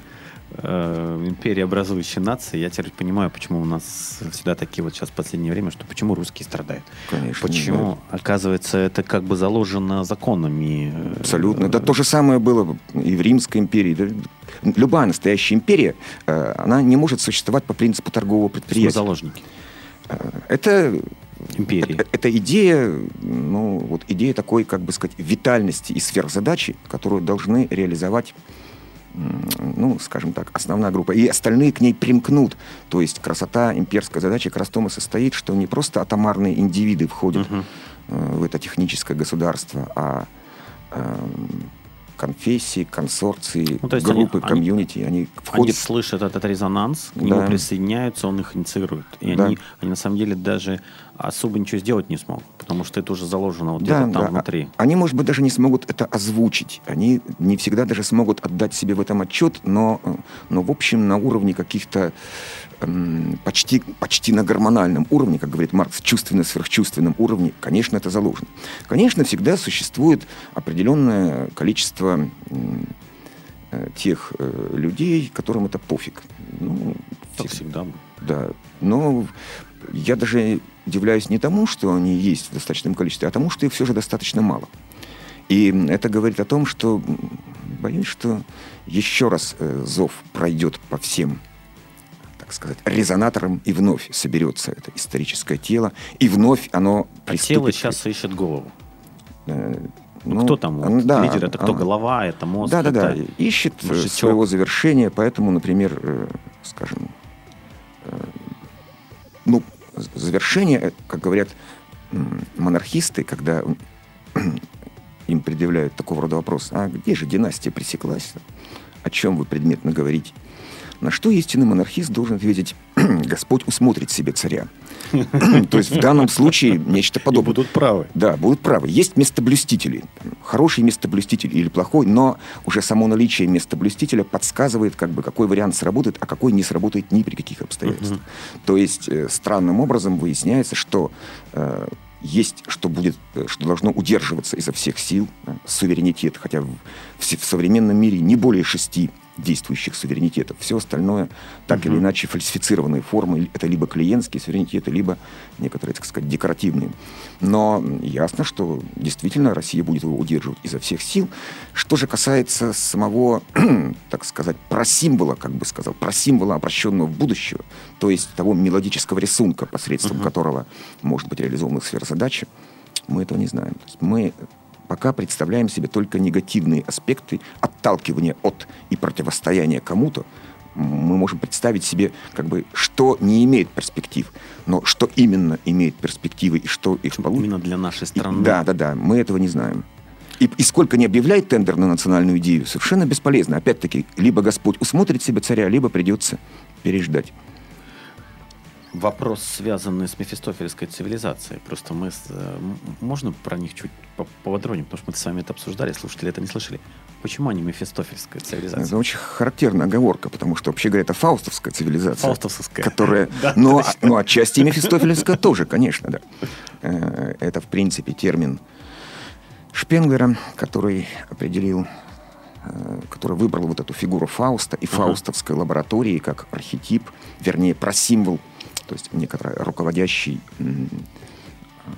э, империи образующей нации, я теперь понимаю, почему у нас всегда такие вот сейчас в последнее время, что почему русские страдают. Конечно. Почему, да. оказывается, это как бы заложено законами. Э, Абсолютно. Да то же самое было и в Римской империи. Любая настоящая империя, э, она не может существовать по принципу торгового предприятия. заложники. Э, это империи. Это, это идея, ну, вот идея такой, как бы сказать, витальности и сверхзадачи, которую должны реализовать ну, скажем так, основная группа. И остальные к ней примкнут. То есть красота имперской задачи как раз в том и состоит, что не просто атомарные индивиды входят uh-huh. в это техническое государство, а эм, конфессии, консорции, ну, то есть группы, они, комьюнити, они, входят... Они слышат этот резонанс, к да. нему присоединяются, он их инициирует. И да. они, они на самом деле даже особо ничего сделать не смогут, потому что это уже заложено вот да, где-то там да. внутри. Они, может быть, даже не смогут это озвучить. Они не всегда даже смогут отдать себе в этом отчет, но, но в общем, на уровне каких-то почти, почти на гормональном уровне, как говорит Маркс, чувственно-сверхчувственном уровне, конечно, это заложено. Конечно, всегда существует определенное количество э, тех э, людей, которым это пофиг. Ну, так всегда. Да. Но я даже удивляюсь не тому, что они есть в достаточном количестве, а тому, что их все же достаточно мало. И это говорит о том, что боюсь, что еще раз э, зов пройдет по всем так сказать, резонатором, и вновь соберется это историческое тело, и вновь оно а тело сейчас ищет голову. Э, ну, кто там? Вот, да, лидер это кто? Голова, это мозг? Да, да, да. Ищет э, мужичок. своего завершения, поэтому, например, э, скажем, ну, завершение, как говорят монархисты, когда им предъявляют такого рода вопрос, а где же династия пресеклась? О чем вы предметно говорите? На что истинный монархист должен ответить, Господь усмотрит себе царя. То есть в данном случае нечто подобное. И будут правы. Да, будут правы. Есть местоблюстители. Хороший местоблюститель или плохой, но уже само наличие местоблюстителя подсказывает, как бы, какой вариант сработает, а какой не сработает ни при каких обстоятельствах. То есть э, странным образом выясняется, что э, есть, что будет, э, что должно удерживаться изо всех сил, суверенитет, хотя в, в современном мире не более шести действующих суверенитетов. Все остальное так Мгм. или иначе фальсифицированные формы. Это либо клиентские суверенитеты, либо некоторые, так сказать, декоративные. Но ясно, что действительно Россия будет его удерживать изо всех сил. Что же касается самого, так сказать, просимвола, как бы сказал, просимвола, обращенного в будущее, то есть того мелодического рисунка, посредством которого может быть реализована сфера задачи, мы этого не знаем. Мы пока представляем себе только негативные аспекты отталкивания от и противостояния кому-то. Мы можем представить себе, как бы, что не имеет перспектив, но что именно имеет перспективы и что их получит. Именно для нашей И- страны. Да, да, да, мы этого не знаем. И, и сколько не объявляет тендер на национальную идею, совершенно бесполезно. Опять-таки, либо Господь усмотрит себе царя, либо придется переждать. Вопрос, связанный с мефистофельской цивилизацией. Просто мы... с- э, Можно про них чуть по- поподробнее? Потому что мы с вами это обсуждали, слушатели это не слышали. Почему они мефистофельская цивилизация? Это очень характерная оговорка, потому что, вообще говоря, это фаустовская цивилизация. Фаустовская. Которая, Да, но, точно. ну, отчасти мефистофельская тоже, конечно, да. Э, Это, в принципе, термин Шпенглера, который определил, э, который выбрал вот эту фигуру Фауста и фаустовской лаборатории как архетип, вернее, просимвол, то есть некоторая руководящий, м, э,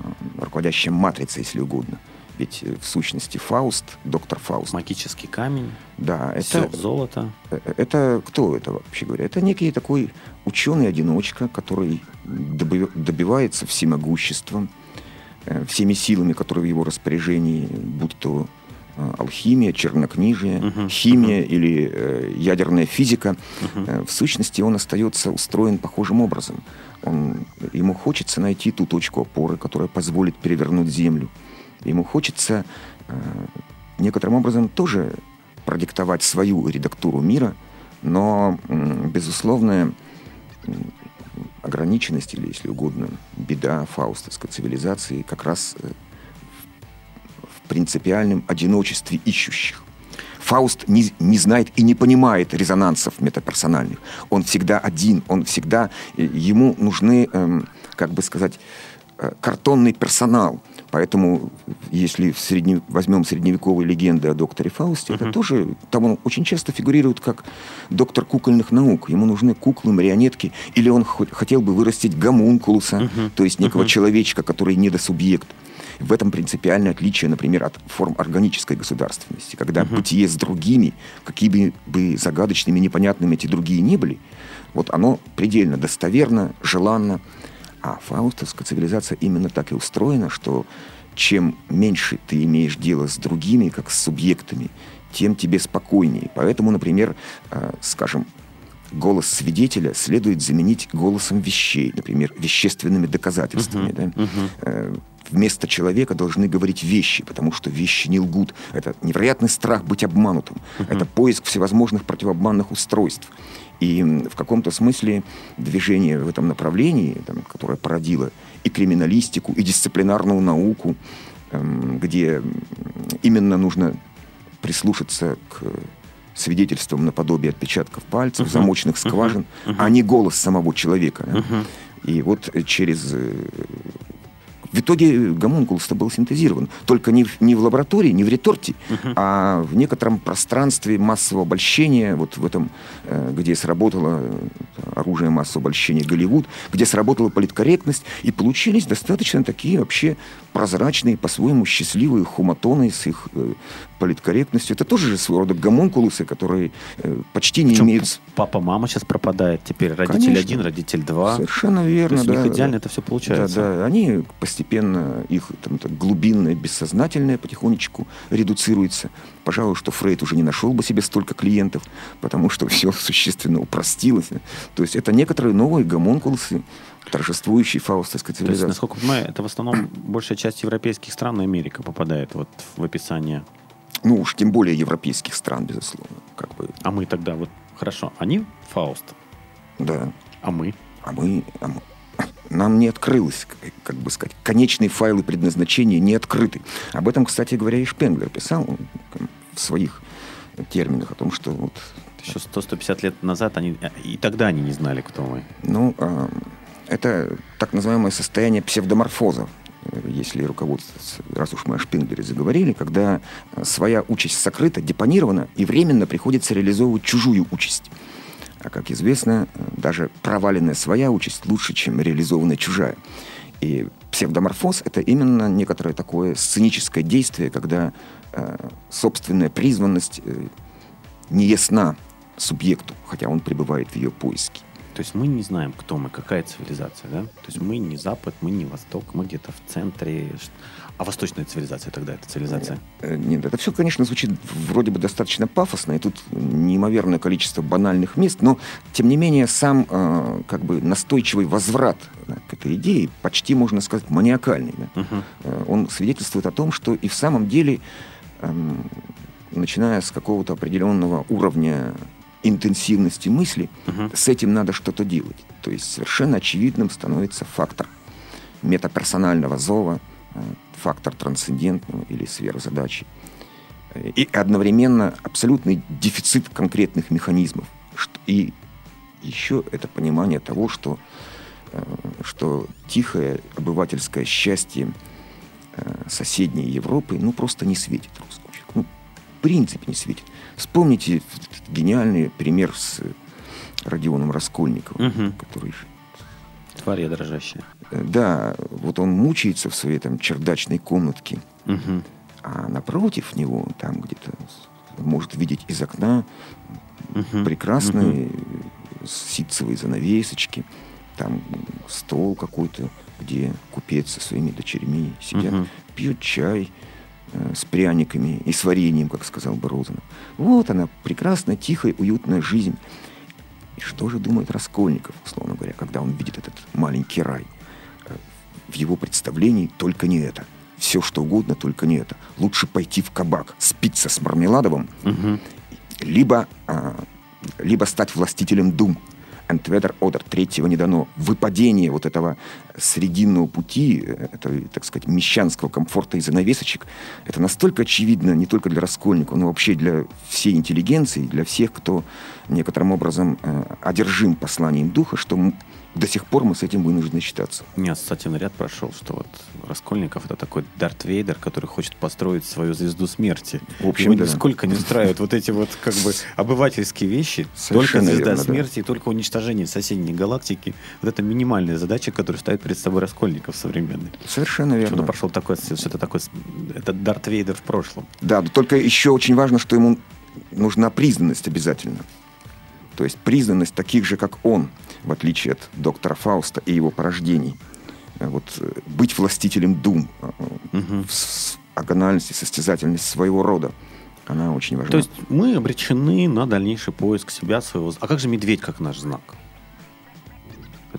руководящая матрица, если угодно. Ведь э, в сущности Фауст, доктор Фауст, Магический камень, да, это, золото. Э, Это кто это вообще говоря? Это некий такой ученый-одиночка, который доби- добивается всемогущества э, всеми силами, которые в его распоряжении, будь то э, алхимия, чернокнижие, Мгм, химия или э, ядерная физика. Мгм. Э, В сущности, он остается устроен похожим образом. Он, ему хочется найти ту точку опоры, которая позволит перевернуть Землю. Ему хочется э, некоторым образом тоже продиктовать свою редактуру мира, но м, безусловная м, ограниченность или, если угодно, беда фаустовской цивилизации как раз э, принципиальном одиночестве ищущих. Фауст не, не знает и не понимает резонансов метаперсональных. Он всегда один, он всегда... э, Ему нужны, эм, как бы сказать, э, картонный персонал. Поэтому, если в средне- возьмем средневековые легенды о докторе Фаусте, это тоже... Там он очень часто фигурирует как доктор кукольных наук. Ему нужны куклы, марионетки. Или он хоть- хотел бы вырастить гомункулуса, то есть некого человечка, который недосубъект. В этом принципиальное отличие, например, от форм органической государственности, когда бытие с другими, какими бы, бы загадочными, непонятными эти другие не были, вот оно предельно достоверно, желанно. А фаустовская цивилизация именно так и устроена, что чем меньше ты имеешь дело с другими, как с субъектами, тем тебе спокойнее. Поэтому, например, э, скажем, голос свидетеля следует заменить голосом вещей, например, вещественными доказательствами. да. Э, Вместо человека должны говорить вещи, потому что вещи не лгут. Это невероятный страх быть обманутым. Это поиск всевозможных противообманных устройств. И в каком-то смысле движение в этом направлении, там, которое породило и криминалистику, и дисциплинарную науку, эм, где именно нужно прислушаться к свидетельствам наподобие отпечатков пальцев, замочных скважин, а не голос самого человека. да. И вот э, через... э, В итоге гомункулус был синтезирован. Только не в, не в лаборатории, не в реторте, а в некотором пространстве массового обольщения, вот в этом, э, где сработало оружие массового обольщения Голливуд, где сработала политкорректность, и получились достаточно такие вообще прозрачные, по-своему счастливые хуматоны с их политкорректностью. Это тоже же своего рода гомункулусы, которые э, почти не Причем имеют... папа, мама сейчас пропадает. Теперь родитель Конечно. один, родитель два. Совершенно То верно, есть у них да. идеально да. это все получается. Да, да, они постепенно, их там, это глубинное, бессознательное потихонечку редуцируется. Пожалуй, что Фрейд уже не нашел бы себе столько клиентов, потому что все существенно упростилось. То есть это некоторые новые гомункулусы, торжествующие фаустовской То есть, цивилизации. насколько я понимаю, это в основном большая часть европейских стран и Америка попадает вот в описание. Ну уж тем более европейских стран, безусловно. Как бы, А мы тогда вот хорошо, они Фауст, да. а мы? А мы, а мы- нам не открылось, как, бы сказать, конечные файлы предназначения не открыты. Об этом, кстати говоря, и Шпенглер писал в своих терминах о том, что вот, Еще 100-150 лет назад они а, и тогда они не знали, кто мы. ну, а, это так называемое состояние псевдоморфоза. Если руководствоваться, раз уж мы о Шпинглере заговорили, когда своя участь сокрыта, депонирована, и временно приходится реализовывать чужую участь. А как известно, даже проваленная своя участь лучше, чем реализованная чужая. И псевдоморфоз — это именно некоторое такое сценическое действие, когда э, собственная призванность э, не ясна субъекту, хотя он пребывает в ее поиске. То есть мы не знаем, кто мы, какая цивилизация, да? То есть мы не Запад, мы не Восток, мы где-то в центре. А восточная цивилизация тогда это цивилизация? Э, нет, это все, конечно, звучит вроде бы достаточно пафосно, и тут неимоверное количество банальных мест, но, тем не менее, сам э, как бы настойчивый возврат к этой идее, почти, можно сказать, маниакальный. Да? Угу. Он свидетельствует о том, что и в самом деле, э, начиная с какого-то определенного уровня интенсивности мысли, угу. с этим надо что-то делать. То есть совершенно очевидным становится фактор метаперсонального зова, э, фактор трансцендентного или сверхзадачи. И одновременно абсолютный дефицит конкретных механизмов. И еще это понимание того, что, э, что тихое обывательское счастье э, соседней Европы ну, просто не светит принципе не светит. Вспомните гениальный пример с Родионом Раскольниковым, угу. который... Тварь дрожащая. Э, да, вот он мучается в своей там чердачной комнатке, угу. а напротив него, там где-то может видеть из окна угу. прекрасные угу. ситцевые занавесочки, там стол какой-то, где купец со своими дочерьми сидят, угу. пьют чай, с пряниками и с вареньем, как сказал бы Розанов. Вот она, прекрасная, тихая, уютная жизнь. И что же думает Раскольников, условно говоря, когда он видит этот маленький рай? Э, в его представлении только не это. Все, что угодно, только не это. Лучше пойти в кабак, спиться с Мармеладовым, угу. либо, а, либо стать властителем дум – Entweder oder, третьего не дано. Выпадение вот этого срединного пути, э, это, так сказать, мещанского комфорта и занавесочек, это настолько очевидно не только для Раскольникова, но вообще для всей интеллигенции, для всех, кто некоторым образом э, одержим посланием духа, что до сих пор мы с этим вынуждены считаться. У меня ассоциативный ряд прошел, что вот Раскольников это такой Дарт Вейдер, который хочет построить свою звезду смерти. В общем, Его да. нисколько не устраивают вот эти вот как бы обывательские вещи. Совершенно только звезда верно, смерти да. и только уничтожение соседней галактики. Вот это минимальная задача, которую ставит перед собой Раскольников современный. Совершенно верно. Что-то прошел такой, что-то такое, это Дарт Вейдер в прошлом. Да, только еще очень важно, что ему нужна признанность обязательно. То есть признанность таких же, как он, в отличие от доктора Фауста и его порождений. Э, вот э, быть властителем дум, угу. агональность и состязательность своего рода, она очень важна. То есть мы обречены на дальнейший поиск себя, своего... А как же медведь как наш знак?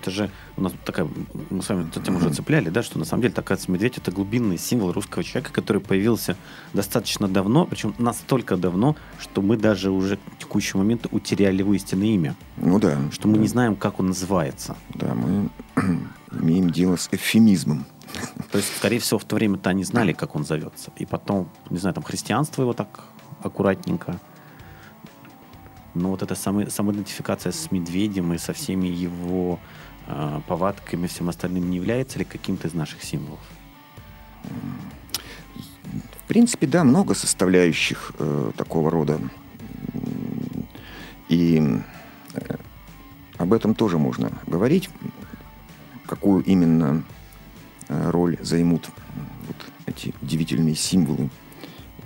Это же у нас такая, мы с вами эту тему уже цепляли, да, что на самом деле такая медведь это глубинный символ русского человека, который появился достаточно давно, причем настолько давно, что мы даже уже к текущему моменту утеряли его истинное имя. Ну да. Что мы да. не знаем, как он называется. Да, мы имеем дело с эвфемизмом. То есть, скорее всего, в то время-то они знали, как он зовется. И потом, не знаю, там христианство его так аккуратненько но вот эта самоидентификация с медведем и со всеми его э, повадками всем остальным не является ли каким-то из наших символов? В принципе, да, много составляющих э, такого рода. И э, об этом тоже можно говорить, какую именно э, роль займут вот эти удивительные символы.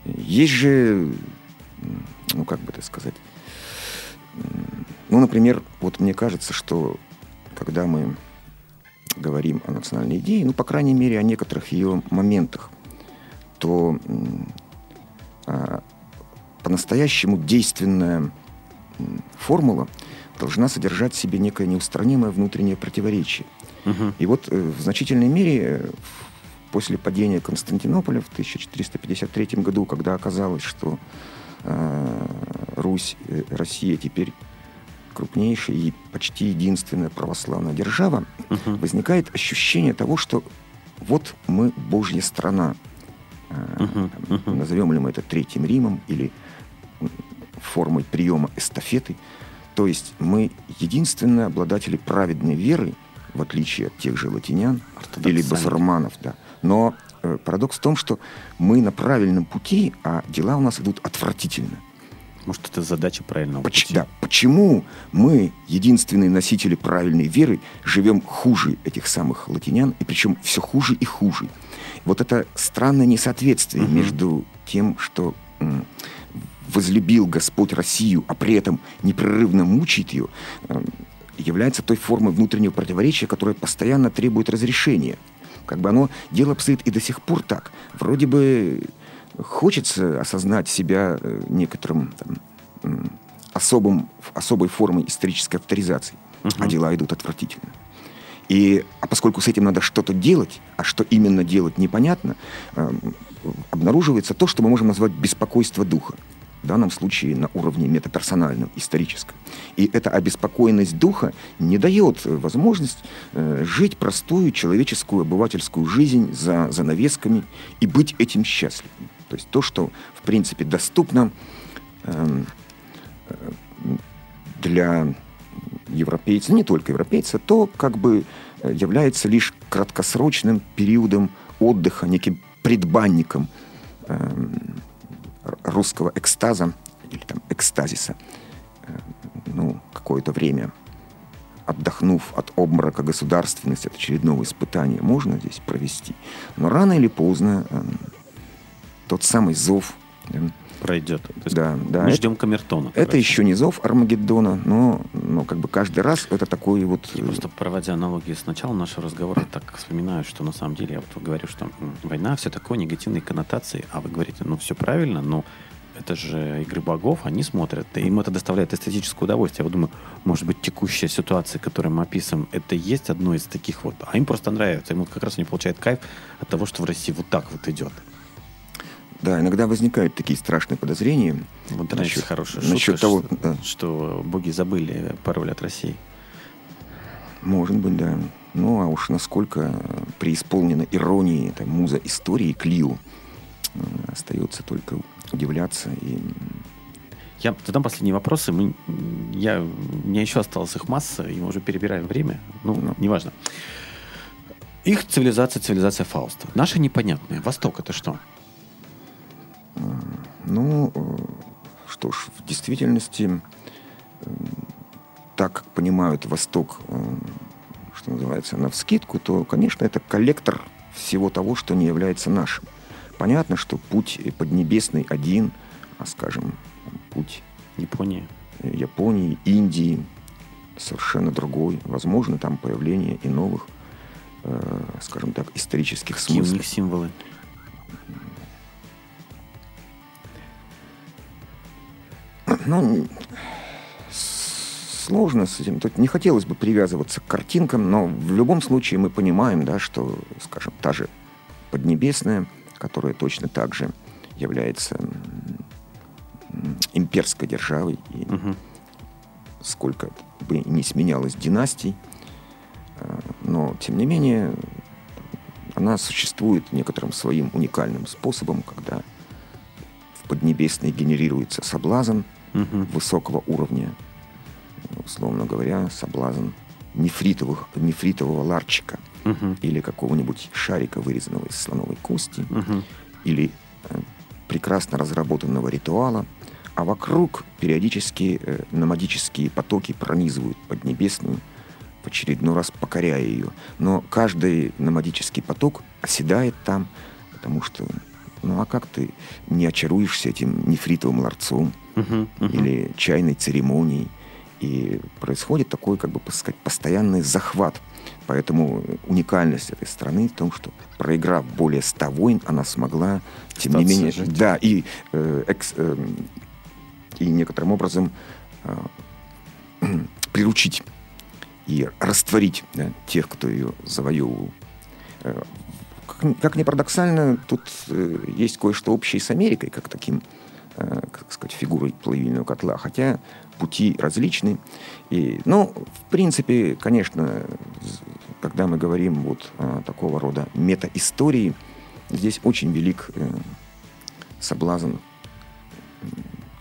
Есть же, ну как бы это сказать, ну, например, вот мне кажется, что когда мы говорим о национальной идее, ну, по крайней мере, о некоторых ее моментах, то а, по-настоящему действенная формула должна содержать в себе некое неустранимое внутреннее противоречие. Угу. И вот э, в значительной мере э, после падения Константинополя в 1453 году, когда оказалось, что э, Русь, э, Россия теперь крупнейшая и почти единственная православная держава, uh-huh. возникает ощущение того, что вот мы Божья страна. Uh-huh. Uh-huh. Назовем ли мы это Третьим Римом или формой приема эстафеты. То есть мы единственные обладатели праведной веры, в отличие от тех же латинян или басурманов, да. Но э, парадокс в том, что мы на правильном пути, а дела у нас идут отвратительно. Может, это задача правильного Поч- пути? да, почему мы, единственные носители правильной веры, живем хуже этих самых латинян, и причем все хуже и хуже? Вот это странное несоответствие Мгм. между тем, что м, возлюбил Господь Россию, а при этом непрерывно мучает ее, м, является той формой внутреннего противоречия, которое постоянно требует разрешения. Как бы оно, дело обстоит и до сих пор так. Вроде бы хочется осознать себя э, некоторым там, особым, особой формой исторической авторизации, а дела идут отвратительно. И, а поскольку с этим надо что-то делать, а что именно делать непонятно, эм, обнаруживается то, что мы можем назвать беспокойство духа. В данном случае на уровне метаперсональном, историческом. И эта обеспокоенность духа не дает э, возможность э, жить простую человеческую обывательскую жизнь за занавесками и быть этим счастливым. То есть то, что в принципе доступно эм, э, для европейца, не только европейца, то как бы э, является лишь краткосрочным периодом отдыха, неким предбанником эм, русского экстаза или там экстазиса. Э, Ну, какое-то время отдохнув от обморока государственности, от очередного испытания, можно здесь провести. Но рано или поздно эм, тот самый зов, Пройдет. Да, да, мы ждем камертона. это короче. еще не зов Армагеддона, но, но как бы каждый раз это такой вот... Я просто проводя аналогии с начала нашего разговора, так вспоминаю, что на самом деле я вот говорю, что война все такое, негативные коннотации, а вы говорите, ну все правильно, но это же игры богов, они смотрят, и им это доставляет эстетическое удовольствие. Я вот думаю, может быть, текущая ситуация, которую мы описываем, это и есть одно из таких вот, а им просто нравится, им вот как раз они получают кайф от того, что в России вот так вот идет. Да, иногда возникают такие страшные подозрения. В интернете Насчет- хорошая насчет шутка, того, что, да. что боги забыли пароль от России. Может быть, да. Ну, а уж насколько преисполнена иронии, это муза истории Клио, э, остается только удивляться. И Я задам последние вопросы. Мы, я, у меня еще осталось их масса, и мы уже перебираем время. Ну, Ну. неважно. Их цивилизация, цивилизация Фауста. Наша непонятная. Восток это что? Ну, э, что ж, в действительности, э, так как понимают Восток, э, что называется, на вскидку, то, конечно, это коллектор всего того, что не является нашим. Понятно, что путь поднебесный один, а, скажем, путь Япония. э, Японии, Индии совершенно другой. Возможно, там появление и новых, э, скажем так, исторических Какие у них символы? Ну, сложно с этим. Тут не хотелось бы привязываться к картинкам, но в любом случае мы понимаем, да, что, скажем, та же Поднебесная, которая точно так же является имперской державой, и Мгм. сколько бы не сменялось династий, э, но, тем не менее, она существует некоторым своим уникальным способом, когда в Поднебесной генерируется соблазн, Мгм. высокого уровня, условно говоря, соблазн нефритовых, нефритового ларчика Мгм. или какого-нибудь шарика, вырезанного из слоновой кости, Мгм. или э, прекрасно разработанного ритуала, а вокруг периодически э, номадические потоки пронизывают Поднебесную, в очередной раз покоряя ее. Но каждый номадический поток оседает там, потому что, ну а как ты не очаруешься этим нефритовым ларцом, Или чайной церемонией. И происходит такой, как бы сказать, постоянный захват. Поэтому уникальность этой страны в том, что проиграв более 100 войн, она смогла, тем не Остаться менее, жить. да, и, э, экс- эм, и некоторым образом э, приручить и растворить да, тех, кто ее завоевывал. Э, Как, как ни парадоксально, тут э, есть кое-что общее с Америкой, как таким, э, как сказать, фигурой плавильного котла, хотя пути различны. И, ну, в принципе, конечно, когда мы говорим вот о такого рода метаистории, здесь очень велик э, соблазн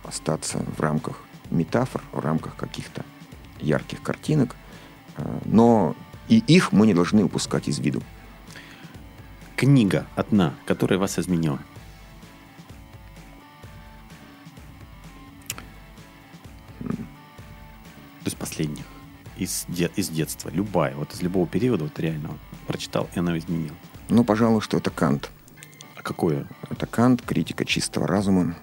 остаться в рамках метафор, в рамках каких-то ярких картинок, э, но и их мы не должны упускать из виду. Книга одна, которая вас изменила. То есть последних. Из, де- из детства. Любая. Вот из любого периода, вот реально вот, прочитал, и она изменила. Ну, пожалуй, что это Кант. А какое? Это Кант, критика чистого разума,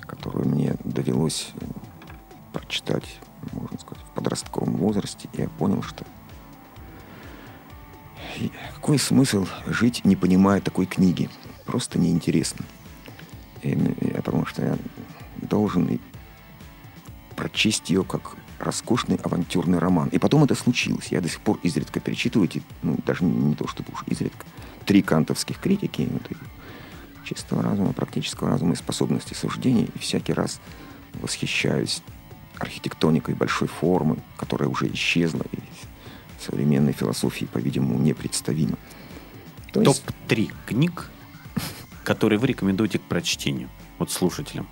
которую мне довелось прочитать, можно сказать, в подростковом возрасте. И я понял, что какой смысл жить, не понимая такой книги? Просто неинтересно. И я подумал, что я должен прочесть ее как роскошный авантюрный роман. И потом это случилось. Я до сих пор изредка перечитываю эти, ну, даже не, то чтобы уж изредка, три кантовских критики, вот, и чистого разума, практического разума и способности суждения. И всякий раз восхищаюсь архитектоникой большой формы, которая уже исчезла и в современной философии, по-видимому, непредставима. То есть, Топ-3 книг, которые вы рекомендуете к прочтению. Вот слушателям.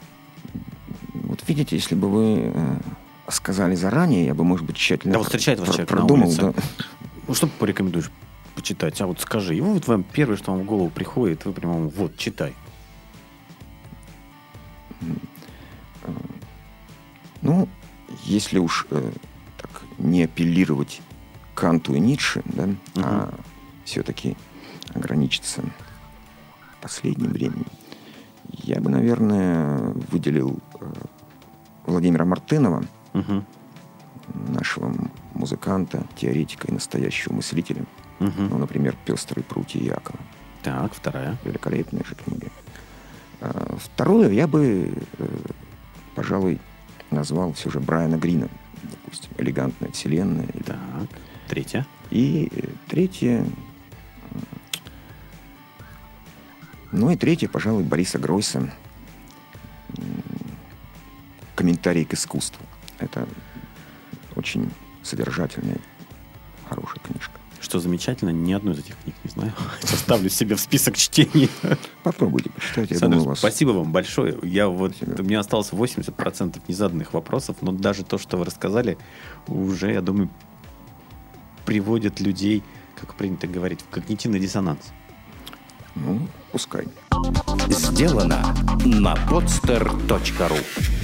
вот видите, если бы вы э, сказали заранее, я бы, может быть, тщательно Да вот встречает вас человек на продумал. улице. да. Ну, что порекомендуешь почитать? А вот скажи. И вот вам первое, что вам в голову приходит, вы прямо вот, читай. Ну, если уж э, так не апеллировать Канту и Ницше, да, а все-таки ограничиться последним временем, я бы, наверное, выделил э, Владимира Мартынова, Мгм. нашего музыканта, теоретика и настоящего мыслителя. Мгм. Ну, например, «Пестрые прутья Якова». Так, вторая. Великолепная же книга. А, Второе я бы, э, пожалуй, назвал все же Брайана Грина. Допустим, «Элегантная вселенная». Так, третья. И э, третье... м, Ну и третье, пожалуй, Бориса Гройса. «Комментарий к искусству». Очень содержательная, хорошая книжка. Что замечательно, ни одной из этих книг не знаю. Составлю себе в список чтений. Попробуйте почитать, я Александр, думаю, вас... спасибо вам большое. Я вот, Спасибо. у меня осталось 80% незаданных вопросов, но даже то, что вы рассказали, уже, я думаю, приводит людей, как принято говорить, в когнитивный диссонанс. Ну, пускай. Сделано на podster.ru